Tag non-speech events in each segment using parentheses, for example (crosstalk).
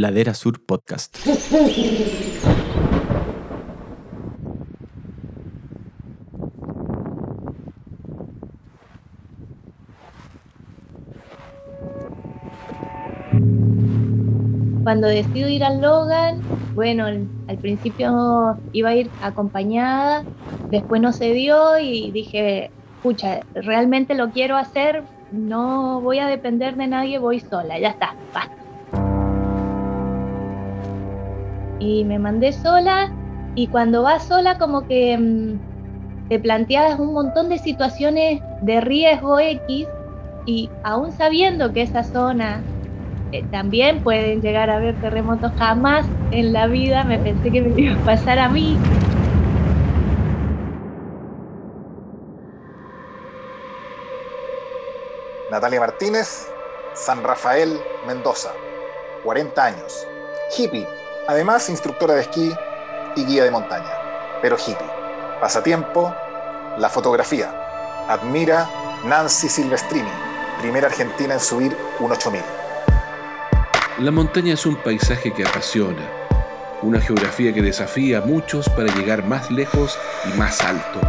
Ladera Sur Podcast. Cuando decido ir al Logan, bueno, al principio iba a ir acompañada, después no se dio y dije, escucha, realmente lo quiero hacer, no voy a depender de nadie, voy sola, ya está, basta. Y me mandé sola y cuando vas sola como que mm, te planteas un montón de situaciones de riesgo X y aún sabiendo que esa zona eh, también pueden llegar a haber terremotos. Jamás en la vida me pensé que me iba a pasar a mí. Natalia Martínez, San Rafael, Mendoza, 40 años, hippie, además instructora de esquí y guía de montaña, pero hippie. Pasatiempo, la fotografía. Admira Nancy Silvestrini, primera argentina en subir un 8000. La montaña es un paisaje que apasiona, una geografía que desafía a muchos para llegar más lejos y más alto.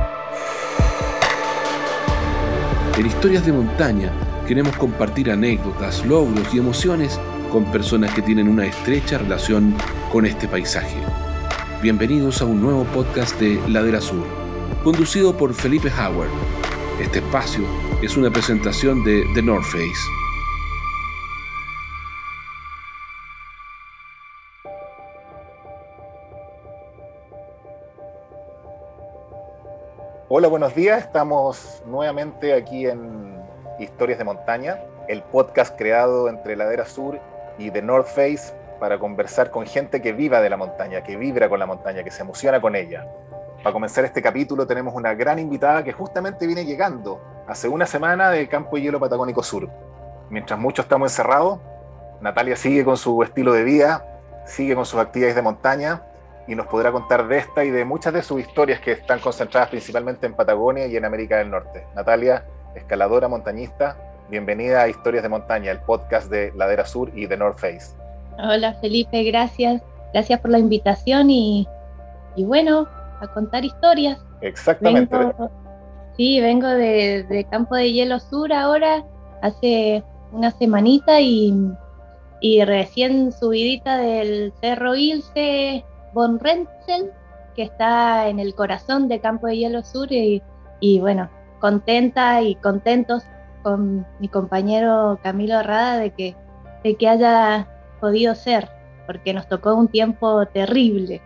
En historias de montaña queremos compartir anécdotas, logros y emociones con personas que tienen una estrecha relación con este paisaje. Bienvenidos a un nuevo podcast de Ladera Sur, conducido por Felipe Howard. Este espacio es una presentación de The North Face. Hola, buenos días. Estamos nuevamente aquí en Historias de Montaña, el podcast creado entre Ladera Sur y The North Face para conversar con gente que viva de la montaña, que vibra con la montaña, que se emociona con ella. Para comenzar este capítulo tenemos una gran invitada que justamente viene llegando hace una semana del Campo de Hielo Patagónico Sur. Mientras muchos estamos encerrados, Natalia sigue con su estilo de vida, sigue con sus actividades de montaña y nos podrá contar de esta y de muchas de sus historias que están concentradas principalmente en Patagonia y en América del Norte. Natalia, escaladora, montañista, bienvenida a Historias de Montaña, el podcast de Ladera Sur y de North Face. Hola Felipe, gracias. Gracias por la invitación y, y bueno, a contar historias. Exactamente. sí, vengo de, de, Campo de Hielo Sur ahora, hace una semanita y, y recién subidita del Cerro Ilse von Renzel, que está en el corazón de Campo de Hielo Sur y, bueno, contenta y contentos con mi compañero Camilo Rada de que, de que haya podido ser, porque nos tocó un tiempo terrible,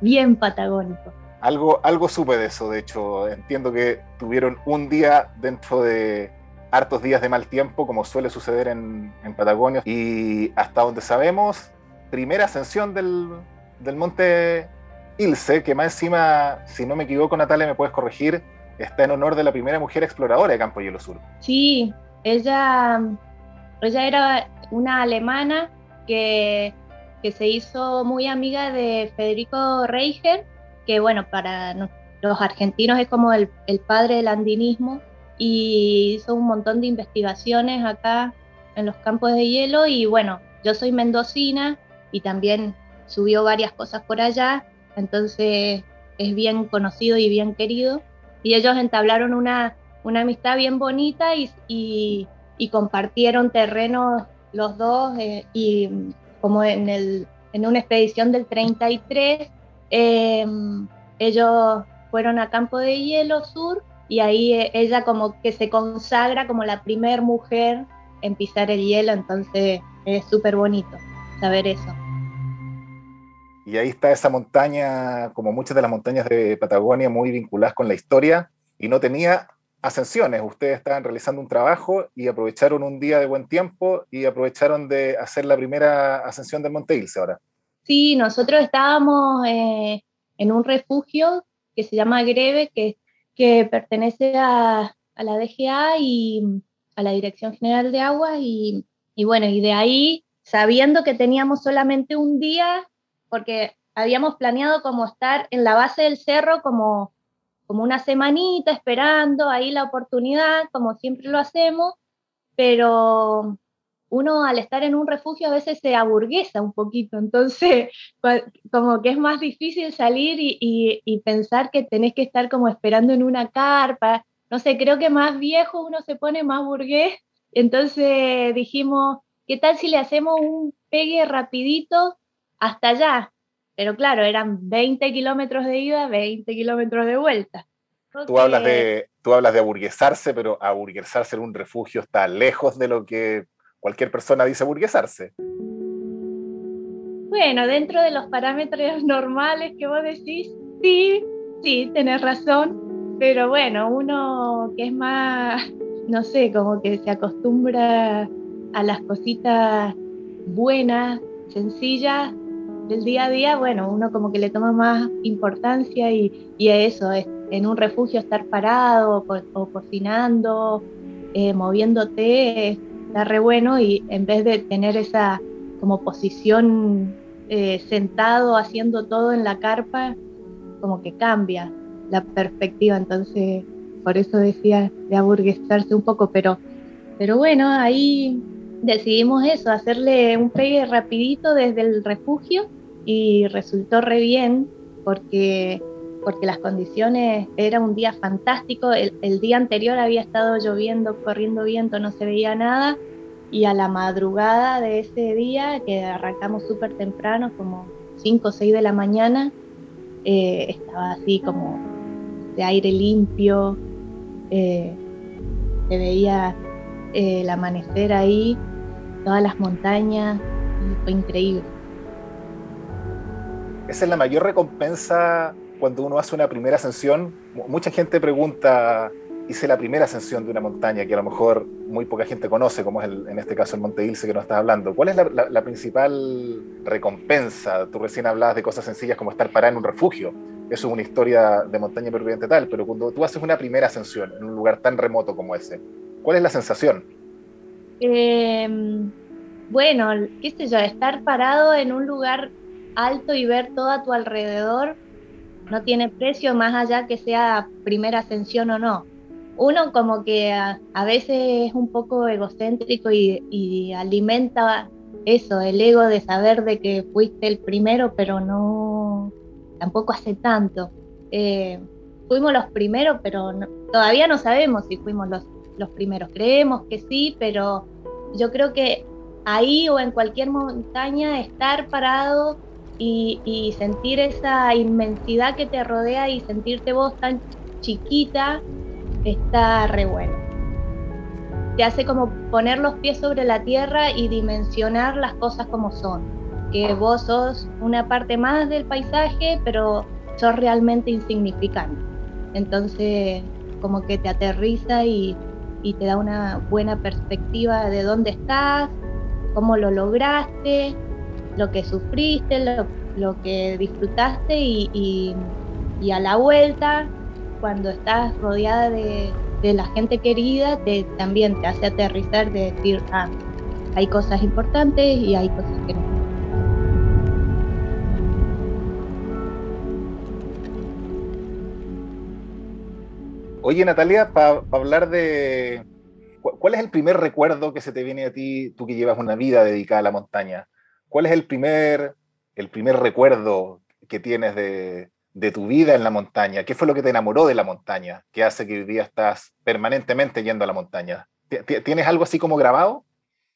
bien patagónico. Algo, algo supe de eso, de hecho, entiendo que tuvieron un día dentro de hartos días de mal tiempo, como suele suceder en, Patagonia, y hasta donde sabemos, primera ascensión del, del monte Ilse, que más encima, si no me equivoco, Natalia, me puedes corregir, está en honor de la primera mujer exploradora de Campo Hielo Sur. Sí, ella, ella era una alemana que, que se hizo muy amiga de Federico Reicher, que bueno, para los argentinos es como el, el padre del andinismo, y hizo un montón de investigaciones acá en los campos de hielo, y bueno, yo soy mendocina y también subió varias cosas por allá, entonces es bien conocido y bien querido. Y ellos entablaron una, una amistad bien bonita y, compartieron terrenos los dos eh, y como en, el, en una expedición del 33, em, ellos fueron a Campo de Hielo Sur y ahí eh, ella como que se consagra como la primer mujer en pisar el hielo, entonces es súper bonito saber eso. Y ahí está esa montaña, como muchas de las montañas de Patagonia, muy vinculadas con la historia y no tenía ascensiones. Ustedes estaban realizando un trabajo y aprovecharon un día de buen tiempo y aprovecharon de hacer la primera ascensión del Monte Ilse ahora. Sí, nosotros estábamos eh, en un refugio que se llama Greve, que, que pertenece a, a, la DGA y a la Dirección General de Aguas. Y, y bueno, y de ahí, sabiendo que teníamos solamente un día, porque habíamos planeado como estar en la base del cerro como, como una semanita esperando ahí la oportunidad, como siempre lo hacemos, pero uno al estar en un refugio a veces se aburguesa un poquito, entonces (laughs) como que es más difícil salir y, pensar que tenés que estar como esperando en una carpa, no sé, creo que más viejo uno se pone más burgués, entonces dijimos, ¿qué tal si le hacemos un pegue rapidito hasta allá? Pero claro, eran 20 kilómetros de ida, 20 kilómetros de vuelta. Tú hablas de, tú hablas de aburguesarse, pero aburguesarse en un refugio está lejos de lo que cualquier persona dice burguesarse. Bueno, dentro de los parámetros (laughs) normales que vos decís, sí, sí, tenés razón, pero bueno, uno que es más, (laughs) no sé, como que se acostumbra a las cositas buenas, sencillas del día a día, bueno, uno como que le toma más importancia y, y a eso, es en un refugio estar parado o, cocinando, eh, moviéndote, está re bueno y en vez de tener esa como posición eh, sentado haciendo todo en la carpa, como que cambia la perspectiva, entonces por eso decía de aburguesarse un poco, pero, pero bueno, ahí decidimos eso, hacerle un pegue rapidito desde el refugio y resultó re bien porque, porque las condiciones, era un día fantástico, el día anterior había estado lloviendo, corriendo viento, no se veía nada y a la madrugada de ese día, que arrancamos súper temprano, como 5 o 6 de la mañana, eh, estaba así como de aire limpio, eh, se veía eh, el amanecer ahí, todas las montañas, fue increíble. Esa es la mayor recompensa cuando uno hace una primera ascensión. Mucha gente pregunta, hice la primera ascensión de una montaña que a lo mejor muy poca gente conoce, como es en este caso el Monte Ilse que nos estás hablando. ¿Cuál es la, principal recompensa? Tú recién hablabas de cosas sencillas como estar parado en un refugio. Eso es una historia de montaña perviviente tal, pero cuando tú haces una primera ascensión en un lugar tan remoto como ese, ¿cuál es la sensación? Em, bueno, qué sé yo, estar parado en un lugar alto y ver todo a tu alrededor no tiene precio más allá que sea primera ascensión o no uno como que a, veces es un poco egocéntrico y, alimenta eso, el ego de saber de que fuiste el primero, pero no, tampoco hace tanto. Eh, fuimos los primeros, pero todavía no sabemos si fuimos los, los primeros. Creemos que sí, pero yo creo que ahí o en cualquier montaña estar parado y, y, sentir esa inmensidad que te rodea y sentirte vos tan chiquita está re bueno. Te hace como poner los pies sobre la tierra y dimensionar las cosas como son. Que vos sos una parte más del paisaje, pero sos realmente insignificante. Entonces, como que te aterriza y, te da una buena perspectiva de dónde estás, cómo lo lograste, lo que sufriste, lo, que disfrutaste y, y a la vuelta cuando estás rodeada de, la gente querida, te, también te hace aterrizar de decir, ah, hay cosas importantes y hay cosas que no. Oye, Natalia, para hablar de... ¿Cuál es el primer recuerdo que se te viene a ti, tú que llevas una vida dedicada a la montaña? ¿Cuál es el primer, el primer recuerdo que tienes de, de tu vida en la montaña? ¿Qué fue lo que te enamoró de la montaña? ¿Qué hace que hoy día estás permanentemente yendo a la montaña? ¿Tienes algo así como grabado?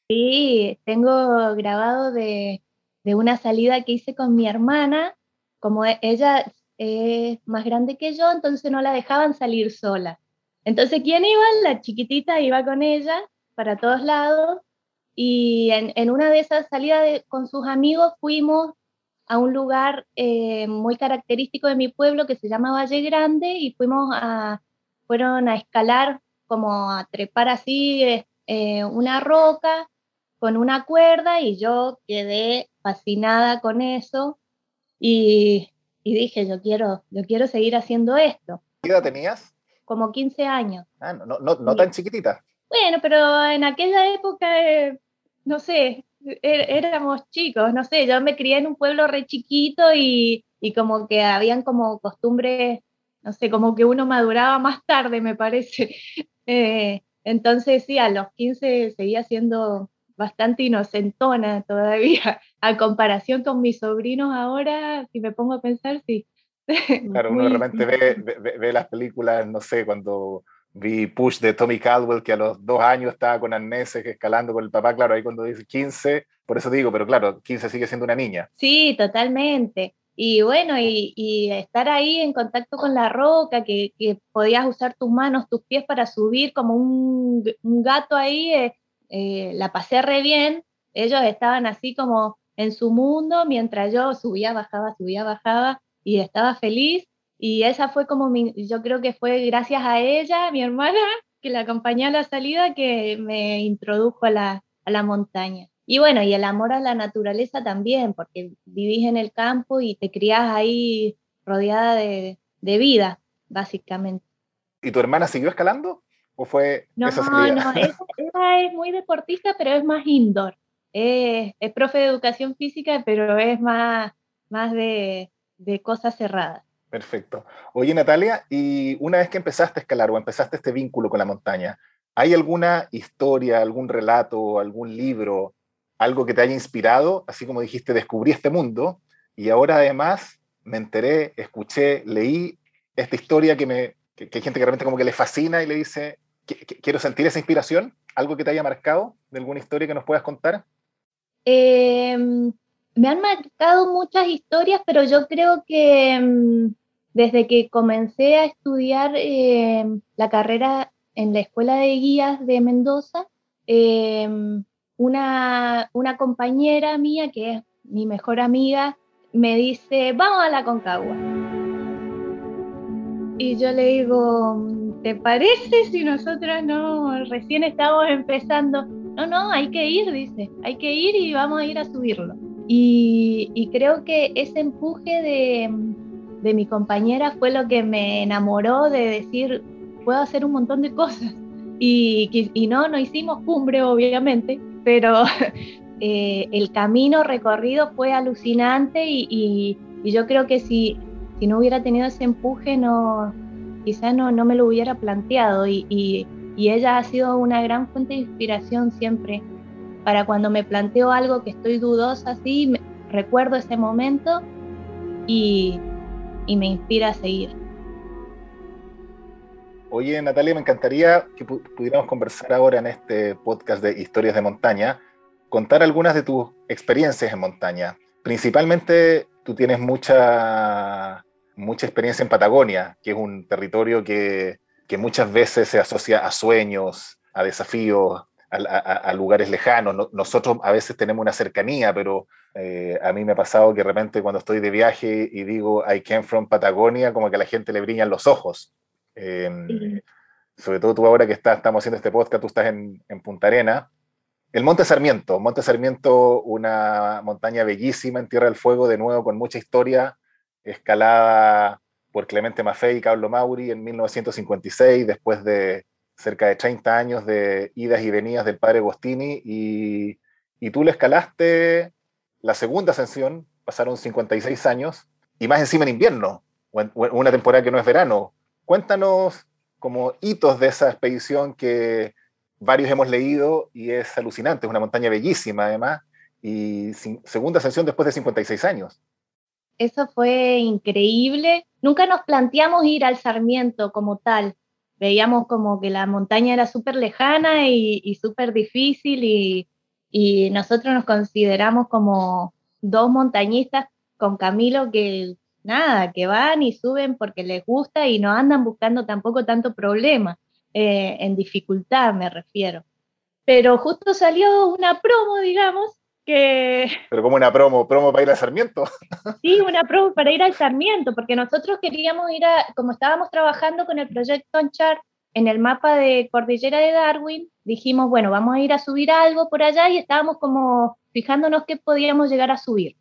Sí, tengo grabado de, una salida que hice con mi hermana. Como e, ella es más grande que yo, entonces no la dejaban salir sola. Entonces, ¿quién iba? La chiquitita iba con ella para todos lados. Y en, una de esas salidas con sus amigos fuimos a un lugar eh, muy característico de mi pueblo que se llama Valle Grande y fuimos a, fueron a escalar, como a trepar así eh, una roca con una cuerda y yo quedé fascinada con eso y, dije, yo quiero, yo quiero seguir haciendo esto. ¿Qué edad tenías? Como 15 años. Ah, no, no, no, tan chiquitita. Bueno, pero en aquella época, eh, no sé, Er, éramos chicos, no sé, yo me crié en un pueblo re chiquito y, como que habían como costumbres, no sé, como que uno maduraba más tarde, me parece. (laughs) Eh, entonces sí, a los 15 seguía siendo bastante inocentona todavía, (laughs) a comparación con mis sobrinos ahora, si me pongo a pensar, sí. (laughs) Claro, uno de repente ve, ve, las películas, no sé, cuando vi Push de Tommy Caldwell, que a los dos años estaba con Arneses escalando con el papá, claro, ahí cuando dice 15, por eso digo, pero claro, 15 sigue siendo una niña. Sí, totalmente. Y bueno, y, estar ahí en contacto con la roca, que, podías usar tus manos, tus pies para subir como un, gato ahí, eh, eh, la pasé re bien. Ellos estaban así como en su mundo, mientras yo subía, bajaba, subía, bajaba, y estaba feliz. Y esa fue como mi, yo creo que fue gracias a ella, mi hermana, (laughs) que la acompañó a la salida, que me introdujo a la, a la montaña. Y bueno, y el amor a la naturaleza también, porque vivís en el campo y te criás ahí rodeada de, vida, básicamente. ¿Y tu hermana siguió escalando? ¿O fue no, No, ella, es muy deportista, pero es más indoor. Es, es, profe de educación física, pero es más, más de, de cosas cerradas. Perfecto. Oye, Natalia, y una vez que empezaste a escalar o empezaste este vínculo con la montaña, ¿hay alguna historia, algún relato, algún libro algo que te haya inspirado, así como dijiste, descubrí este mundo y ahora además me enteré, escuché, leí esta historia que, me, que, hay gente que realmente como que le fascina y le dice, quiero sentir esa inspiración, algo que te haya marcado de alguna historia que nos puedas contar. Em, me han marcado muchas historias, pero yo creo que em, desde que comencé a estudiar em, la carrera en la Escuela de Guías de Mendoza, una, una compañera mía, que es mi mejor amiga, me dice, vamos a la Concagua. Y yo le digo, ¿te parece si nosotras no recién estamos empezando? No, no, hay que ir, dice, hay que ir y vamos a ir a subirlo. Y, creo que ese empuje de, de, mi compañera fue lo que me enamoró de decir, puedo hacer un montón de cosas. (laughs) Y, no, no hicimos cumbre, obviamente, pero (laughs) eh, el camino recorrido fue alucinante y, yo creo que si, si, no hubiera tenido ese empuje, no, quizás no, no me lo hubiera planteado y, ella ha sido una gran fuente de inspiración siempre para cuando me planteo algo que estoy dudosa, así, recuerdo ese momento y, y me inspira a seguir. Oye, Natalia, me encantaría que pudiéramos conversar ahora en este podcast de Historias de Montaña, contar algunas de tus experiencias en montaña. Principalmente tú tienes mucha, mucha experiencia en Patagonia, que es un territorio que, muchas veces se asocia a sueños, a desafíos, a, lugares lejanos. nosotros a veces tenemos una cercanía, pero eh, a mí me ha pasado que de repente cuando estoy de viaje y digo I came from Patagonia, como que a la gente le brillan los ojos. Em, sobre todo tú ahora que estás, estamos haciendo este podcast, tú estás en, Punta Arena. El Monte Sarmiento, Monte Sarmiento, una montaña bellísima en Tierra del Fuego, de nuevo con mucha historia, escalada por Clemente Maffei y Carlo Mauri en 1956, después de cerca de 30 años de idas y venidas del padre Agostini, y, y tú le escalaste la segunda ascensión, pasaron 56 años, y más encima en invierno, una temporada que no es verano, Cuéntanos como hitos de esa expedición que varios hemos leído y es alucinante, es una montaña bellísima además, y segunda ascensión después de 56 años. Eso fue increíble. Nunca nos planteamos ir al Sarmiento como tal. Veíamos como que la montaña era súper lejana y, súper difícil y, y nosotros nos consideramos como dos montañistas con Camilo que nada, que van y suben porque les gusta y no andan buscando tampoco tanto problema, eh, en dificultad me refiero. Pero justo salió una promo, digamos, que... Pero como una promo, promo para ir al Sarmiento. (laughs) Sí, una promo para ir al Sarmiento, porque nosotros queríamos ir a, como estábamos trabajando con el proyecto Anchar en el mapa de Cordillera de Darwin, dijimos, bueno, vamos a ir a subir algo por allá y estábamos como fijándonos qué podíamos llegar a subir.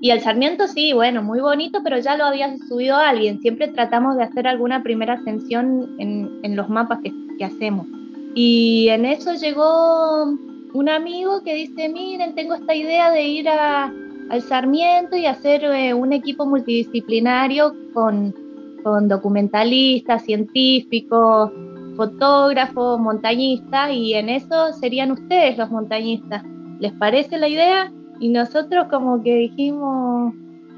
Y el Sarmiento sí, bueno, muy bonito, pero ya lo había subido alguien. Siempre tratamos de hacer alguna primera ascensión en, en los mapas que, que, hacemos. Y en eso llegó un amigo que dice, miren, tengo esta idea de ir al Sarmiento y hacer eh, un equipo multidisciplinario con, documentalistas, científicos, fotógrafo, montañista, y en eso serían ustedes los montañistas. ¿Les parece la idea? Y nosotros como que dijimos,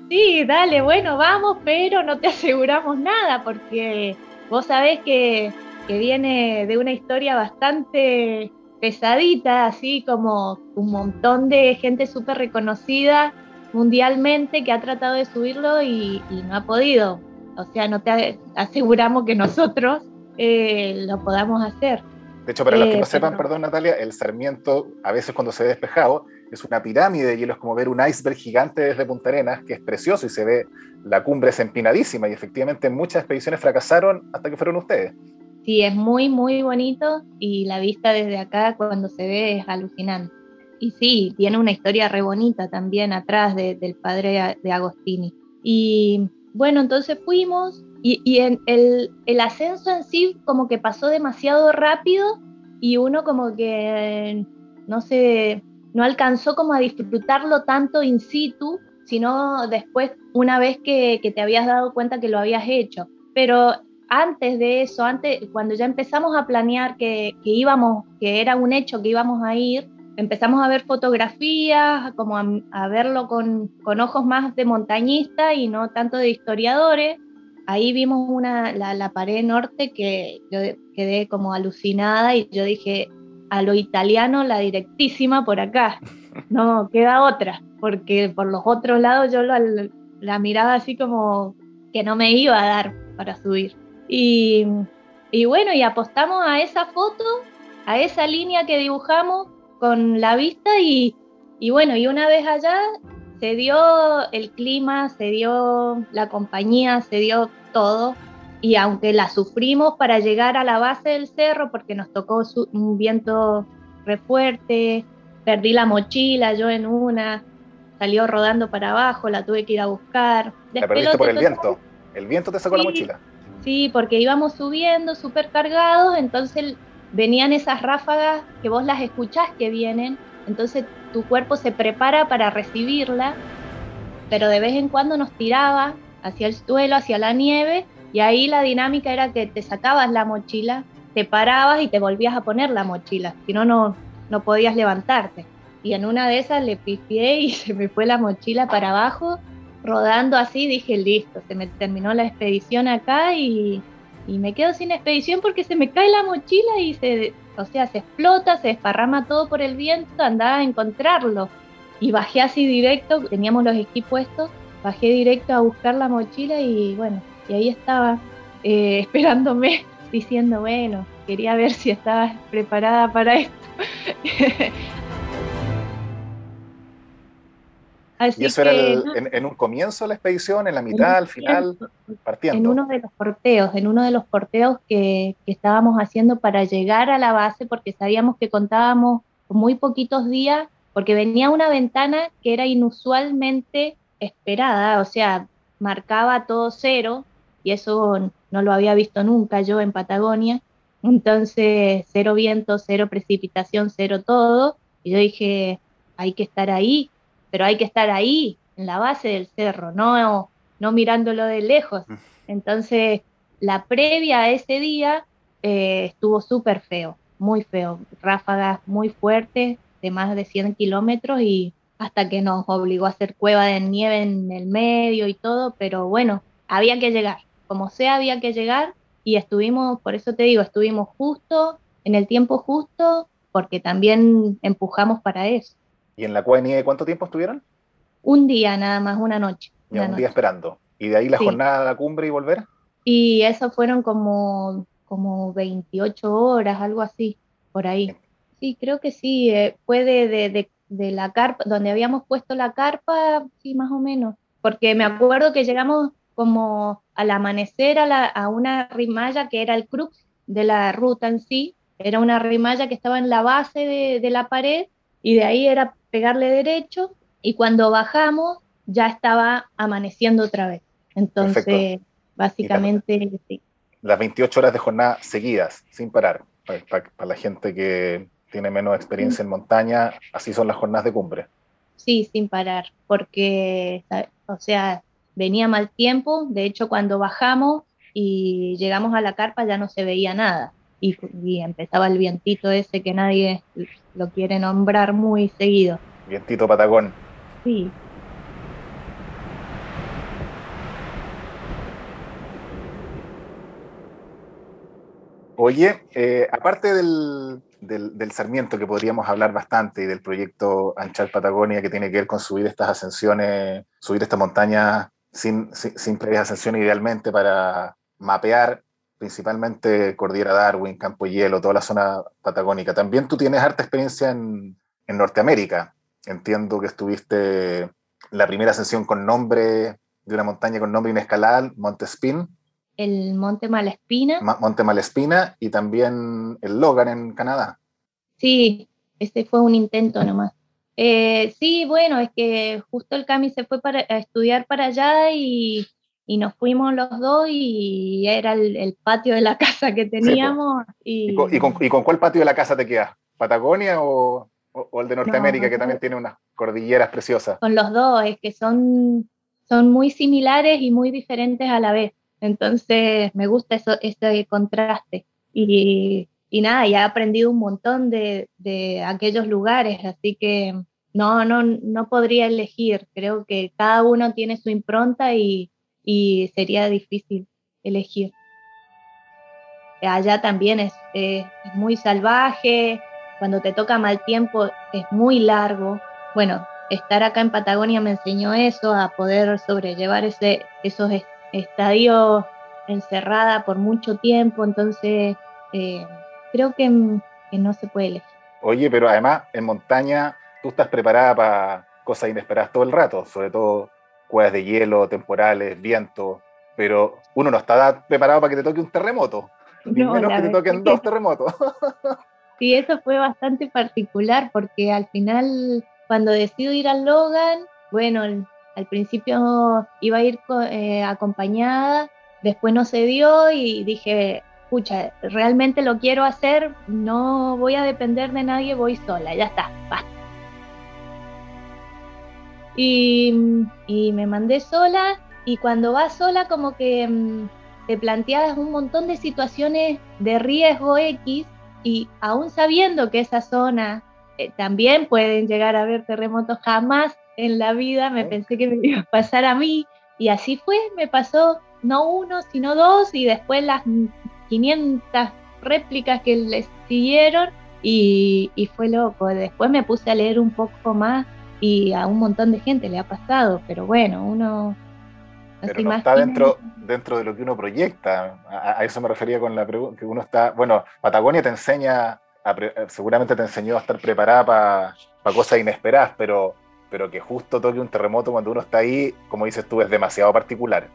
sí, dale, bueno, vamos, pero no te (laughs) aseguramos nada, porque vos sabés que, que viene de una historia bastante pesadita, así como un montón de gente súper reconocida mundialmente que ha tratado de subirlo y, no ha podido. O sea, no te aseguramos que nosotros eh, lo podamos hacer. De hecho, para los que no eh, sepan, perdón Natalia, el Sarmiento a veces cuando se ve despejado es una pirámide de hielo, es como ver un iceberg gigante desde Punta Arenas, que es precioso y se ve la cumbre es empinadísima y efectivamente muchas expediciones fracasaron hasta que fueron ustedes. Sí, es muy, muy bonito y la vista desde acá cuando se ve es alucinante. Y sí, tiene una historia re bonita también atrás del padre de Agostini. Y bueno, entonces fuimos y, en el, el, ascenso en sí como que pasó demasiado rápido y uno como que no se, no alcanzó como a disfrutarlo tanto in situ, sino después una vez que, que te habías dado cuenta que lo habías hecho. Pero antes de eso, antes, cuando ya empezamos a planear que, que, íbamos, que era un hecho que íbamos a ir, empezamos a ver fotografías, como a, verlo con, con, ojos más de montañista y no tanto de historiadores. Ahí vimos una, la, la, pared norte que yo quedé como alucinada y yo dije, a lo italiano la directísima por acá, (laughs) no queda otra, porque por los otros lados yo la miraba así como que no me iba a dar para subir. Y, y bueno, y apostamos a esa foto, a esa línea que dibujamos con la vista y, y bueno, y una vez allá se dio el clima, se dio la compañía, se dio todo. Y aunque la sufrimos para llegar a la base del cerro, porque nos tocó un viento re fuerte, perdí la mochila yo en una, salió rodando para abajo, la tuve que ir a buscar. La perdiste por el viento. El viento te sacó la mochila. Sí, porque íbamos subiendo súper cargados, entonces venían esas ráfagas que vos las escuchás que vienen, entonces tu cuerpo se prepara para recibirla, pero de vez en cuando nos tiraba hacia el suelo, hacia la nieve, y ahí la dinámica era que te sacabas la mochila, te parabas y te volvías a poner la mochila, si no, no podías levantarte. Y en una de esas le pifié y (laughs) se me fue la mochila para abajo, rodando así, dije, listo, se me terminó la expedición acá y, y me quedo sin expedición porque se me cae la mochila y se, o sea, se explota, se desparrama todo por el viento, andaba a encontrarlo. Y bajé así directo, teníamos los esquí puestos, bajé directo a buscar la mochila y bueno, y ahí estaba eh, (laughs) esperándome, diciendo, bueno, quería ver si estaba preparada para esto. (laughs) ¿Y eso era en, un comienzo de la expedición, en la mitad, al final, partiendo? En uno de los porteos, en uno de los porteos que, estábamos haciendo para llegar a la base, porque sabíamos que contábamos con muy poquitos días, porque venía una ventana que era inusualmente esperada, o sea, marcaba todo cero, y eso no lo había visto nunca yo en Patagonia. Entonces, cero viento, cero precipitación, cero todo. Y yo dije, hay que estar ahí pero hay que estar ahí, en la base del cerro, no, no mirándolo de lejos. Mm. Entonces, la previa a ese día eh, estuvo súper feo, muy feo, ráfagas muy fuertes de más de 100 kilómetros y hasta que nos obligó a hacer cueva de nieve en el medio y todo, pero bueno, había que llegar, como sea había que llegar y estuvimos, por eso te digo, estuvimos justo, en el tiempo justo, porque también empujamos para eso. ¿Y en la cueva de nieve cuánto tiempo estuvieron? Un día nada más, una noche. Ya, un día esperando. ¿Y de ahí la jornada a la cumbre y volver? Y eso fueron como, como 28 horas, algo así, por ahí. Sí, creo que sí. Eh, fue de, la carpa, donde habíamos puesto la carpa, sí, más o menos. Porque me acuerdo que llegamos como al amanecer a, a una rimalla que era el crux de la ruta en sí. Era una rimalla que estaba en la base de, de la pared y de ahí era pegarle derecho y cuando bajamos ya estaba amaneciendo otra vez. Entonces, básicamente, sí. Las 28 horas de jornada seguidas, sin parar. Para, la gente que tiene menos experiencia en montaña, así son las jornadas de cumbre. Sí, sin parar, porque, o sea, venía mal tiempo. De hecho, cuando bajamos y llegamos a la carpa ya no se veía nada. Y, empezaba el vientito ese que nadie lo quiere nombrar muy seguido. Vientito Patagón. Sí. Oye, eh, aparte del, del, Sarmiento, que podríamos hablar bastante, y del proyecto Anchal Patagonia, que tiene que ver con subir estas ascensiones, subir esta montaña sin, sin, sin previas ascensiones, idealmente para mapear principalmente Cordillera Darwin, Campo Hielo, toda la zona patagónica. También tú tienes harta experiencia en, en Norteamérica. Entiendo que estuviste la primera ascensión con nombre de una montaña con nombre inescalable, Monte Spin. El Monte Malespina. Monte Malespina y también el Logan en Canadá. Sí, ese fue un intento nomás. Eh, sí, bueno, es que justo el Cami se fue para, a estudiar para allá y y nos fuimos los dos y era el, patio de la (laughs) casa que teníamos. y... ¿Y, con, y, con, cuál patio de la casa te quedas? ¿Patagonia o, o, el de Norteamérica, que también tiene unas cordilleras preciosas? Con los dos, es que son, son muy similares y muy diferentes a la vez. Entonces me gusta eso, ese contraste. Y, y nada, ya he aprendido un montón de, de aquellos lugares, así que no, no, no podría elegir. Creo que cada uno tiene su impronta y, y sería difícil elegir. Allá también es, muy salvaje, cuando te toca mal tiempo es muy largo. Bueno, estar acá en Patagonia me enseñó eso, a poder sobrellevar ese, esos estadios encerrada por mucho tiempo, entonces eh, creo que, que, no se puede elegir. Oye, pero además en montaña tú estás preparada para cosas inesperadas todo el rato, sobre todo cuevas de hielo, temporales, viento, pero uno no está preparado para que te toque un terremoto, ni menos que te toquen dos terremotos. (laughs) sí, eso fue bastante particular porque al final, cuando decido ir al Logan, bueno, al principio iba a ir eh, acompañada, después no se dio y dije, escucha, realmente lo quiero hacer, no voy a depender de nadie, voy sola, ya está, basta. Y, me mandé sola y cuando vas sola como que mm, te planteas un montón de situaciones de riesgo X y aún sabiendo que esa zona eh, también pueden llegar a haber terremotos, jamás en la vida me pensé que me iba a pasar a mí y así fue, me pasó no uno, sino dos y después las 500 réplicas que les siguieron y, y fue loco. Después me puse a leer un poco más y a un montón de gente le ha pasado, pero bueno, uno... pero no está dentro, dentro de lo que uno proyecta. A, eso me refería con la pregunta, que uno está, bueno, Patagonia te enseña, seguramente te enseñó a estar preparada para cosas inesperadas, pero, pero que justo toque un terremoto cuando uno está ahí, como dices tú, es demasiado particular.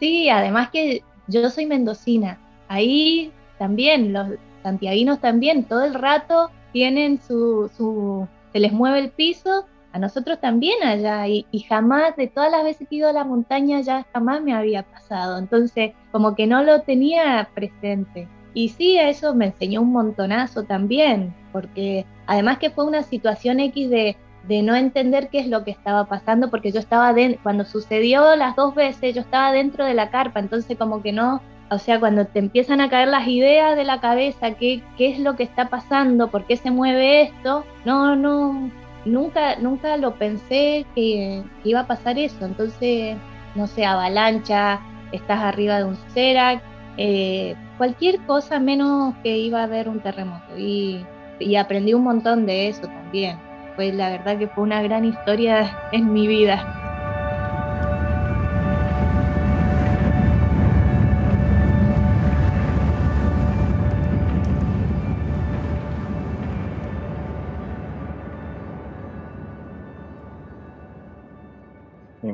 Sí, además que yo soy mendocina, ahí también, los santiaguinos también, todo el rato tienen su, su se les mueve el piso a nosotros también allá y, jamás, de todas las veces que he ido a la montaña, ya jamás me había pasado. Entonces, como que no lo tenía presente. Y sí, eso me enseñó un montonazo también, porque además que fue una situación X de, de no entender qué es lo que estaba pasando, porque yo estaba dentro, cuando sucedió las dos veces, yo estaba dentro de la carpa, entonces como que no, o sea, cuando te empiezan a caer las ideas de la cabeza, qué, qué es lo que está pasando, por qué se mueve esto, no, no, nunca, nunca lo pensé que, iba a pasar eso. Entonces, no sé, avalancha, estás arriba de un Cerac, eh, cualquier cosa menos que iba a haber un terremoto. Y, y aprendí un montón de eso también. Pues la verdad que fue una gran historia (laughs) en mi vida.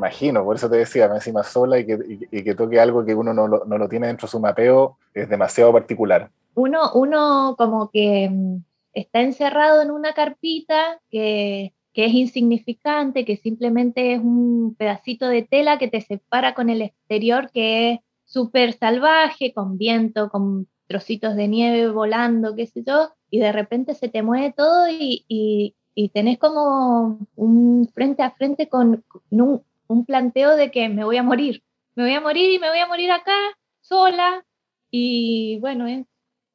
Imagino, por eso te decía, me encima sola y que, y, que toque algo que uno no lo, no lo, tiene dentro de su mapeo es demasiado particular. Uno, uno como que mm, está encerrado en una carpita que, que es insignificante, que simplemente es un pedacito de tela que te separa con el exterior, que es súper salvaje, con viento, con trocitos de nieve volando, qué sé yo, y de repente se te mueve todo y, y, y tenés como un frente a frente con, un planteo de que me voy a morir, me voy a morir y me voy a morir acá, sola, y bueno, es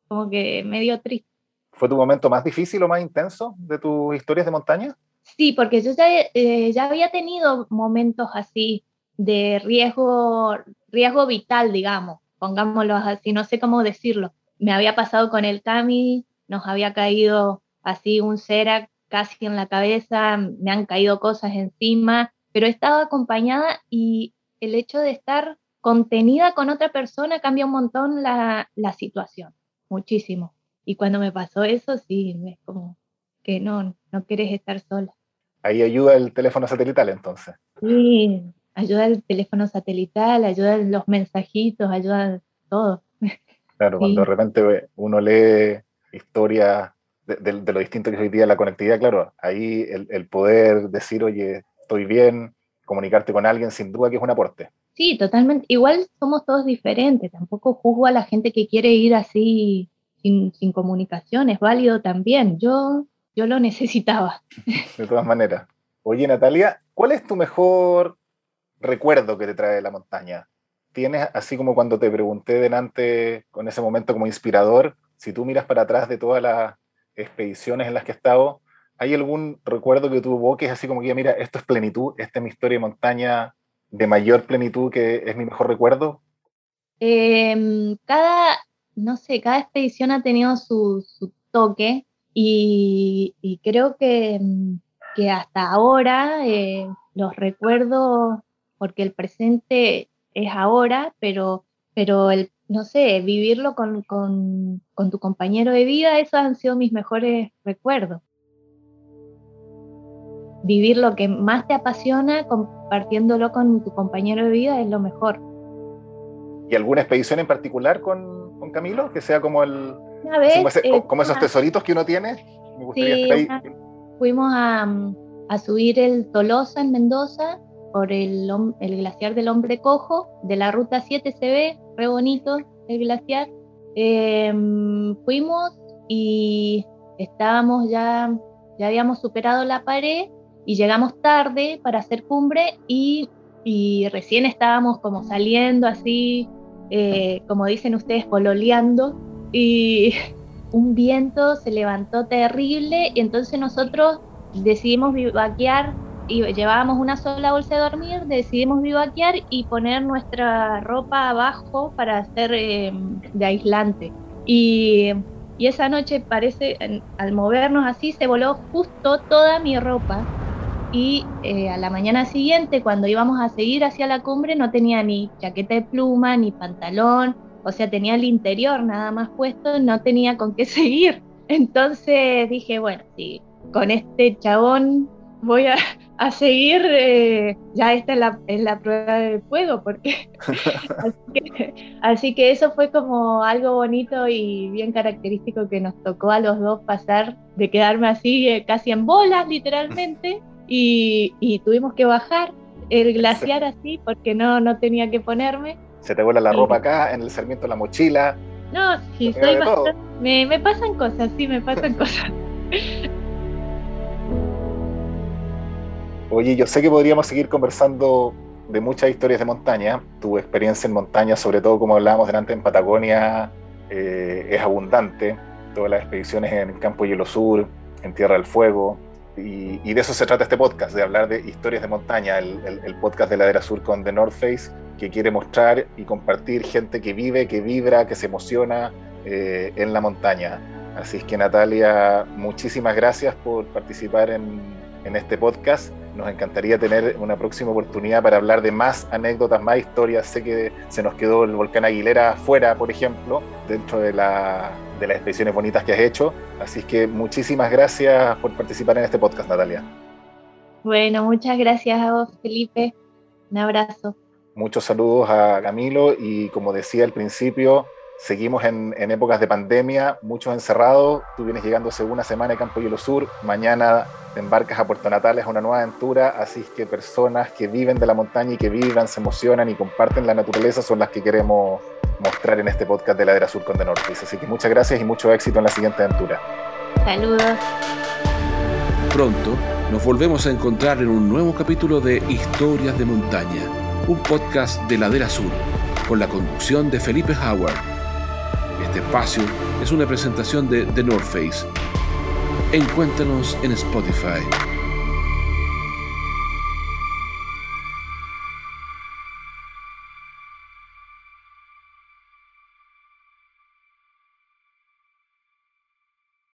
como que medio triste. ¿Fue tu momento más difícil o más intenso de tus historias de montaña? Sí, porque yo ya, eh, ya había tenido momentos así de riesgo, riesgo vital, digamos, pongámoslo así, no sé cómo decirlo. Me había pasado con el Cami, nos había caído así un cera casi en la cabeza, me han caído cosas encima, pero estaba acompañada y el hecho de estar contenida con otra persona cambia un montón la, la situación, muchísimo. Y cuando me pasó eso, sí, es como que no, no quieres estar sola. Ahí ayuda el teléfono satelital entonces. Sí, ayuda el teléfono satelital, ayuda los mensajitos, ayuda todo. Claro, (laughs) cuando de repente uno lee historias de, lo distinto que es hoy día la conectividad, claro, ahí el, el, poder decir, oye, estoy bien, comunicarte con alguien, sin duda que es un aporte. Sí, totalmente. Igual somos todos diferentes, tampoco juzgo a la gente que quiere ir así sin, sin comunicación, es válido también. Yo, yo lo (laughs) necesitaba. De todas maneras. Oye, Natalia, ¿cuál es tu mejor recuerdo que te trae la montaña? ¿Tienes, así como cuando te pregunté delante, con ese momento como inspirador, si tú miras para atrás de todas las expediciones en las que he estado, ¿hay algún recuerdo que tú es así como que, mira, esto es plenitud, esta es mi historia de montaña de mayor plenitud que es mi mejor recuerdo? Em, cada, no sé, cada expedición ha tenido su, toque y, creo que, que, hasta ahora eh, los recuerdos, porque el presente es ahora, pero, pero el no sé, vivirlo con, tu compañero de vida, esos han sido mis mejores recuerdos. Vivir lo que más te apasiona, compartiéndolo con tu compañero de vida, es lo mejor. ¿Y alguna expedición en particular con, Camilo? Que sea como el... Eh, como, esos tesoritos que uno tiene. sí, fuimos a, subir el Tolosa en Mendoza por el, el glaciar del Hombre Cojo, de la ruta 7 se ve, re bonito el glaciar. Em, fuimos y estábamos ya, ya habíamos superado la pared y llegamos tarde para hacer cumbre y, y recién estábamos como saliendo así, eh, como dicen ustedes, pololeando y (laughs) un viento se levantó terrible y entonces nosotros decidimos vivaquear y llevábamos una sola bolsa de dormir, decidimos vivaquear y poner nuestra ropa abajo para hacer em, de aislante. Y, y, esa noche parece, al movernos así, se voló justo toda mi ropa. Y eh, a la mañana siguiente, cuando íbamos a seguir hacia la cumbre, no tenía ni chaqueta de pluma, ni pantalón, o sea, tenía el interior nada más puesto, no tenía con qué (laughs) seguir. Entonces dije, bueno, sí, con este chabón voy a, a seguir, eh, ya esta es la, es la, prueba de fuego, porque (laughs) así que, eso fue como algo bonito y bien característico que nos tocó a los dos pasar de quedarme así eh, casi en bolas literalmente y, y, tuvimos que bajar el glaciar así porque no, no tenía que ponerme. Se te vuela la ropa acá, en el Sarmiento la mochila. No, sí, soy bastante, me, me pasan cosas, sí, me pasan (laughs) cosas. Oye, yo sé que podríamos seguir conversando de muchas historias de montaña. Tu experiencia en montaña, sobre todo como hablábamos delante en Patagonia, eh, es abundante. Todas las expediciones en Campo Hielo Sur, en Tierra del Fuego. Y, de eso se trata este podcast, de hablar de historias de montaña, el, podcast de Ladera Sur con The North Face, que quiere mostrar y compartir gente que vive, que vibra, que se emociona eh, en la montaña. Así es que Natalia, muchísimas gracias por participar en, en este podcast nos encantaría tener una próxima oportunidad para hablar de más anécdotas, más historias. Sé que se nos quedó el volcán Aguilera fuera, por ejemplo, dentro de, la, de las expediciones bonitas que has hecho. Así que muchísimas gracias por participar en este podcast, Natalia. Bueno, muchas gracias a vos, Felipe. Un abrazo. Muchos saludos a Camilo y como decía al principio, Seguimos en, épocas de pandemia, muchos encerrados. Tú vienes llegando hace una semana de Campo Hielo Sur. Mañana te embarcas a Puerto Natal, es una nueva aventura. Así que personas que viven de la montaña y que vibran, se emocionan y comparten la naturaleza son las que queremos mostrar en este podcast de Ladera Sur con The. Así que muchas gracias y mucho éxito en la siguiente aventura. Saludos. Pronto nos volvemos a encontrar en un nuevo capítulo de Historias de Montaña, un podcast de Ladera Sur, con la conducción de Felipe Howard Este espacio es una presentación de The North Face. Encuéntranos en Spotify.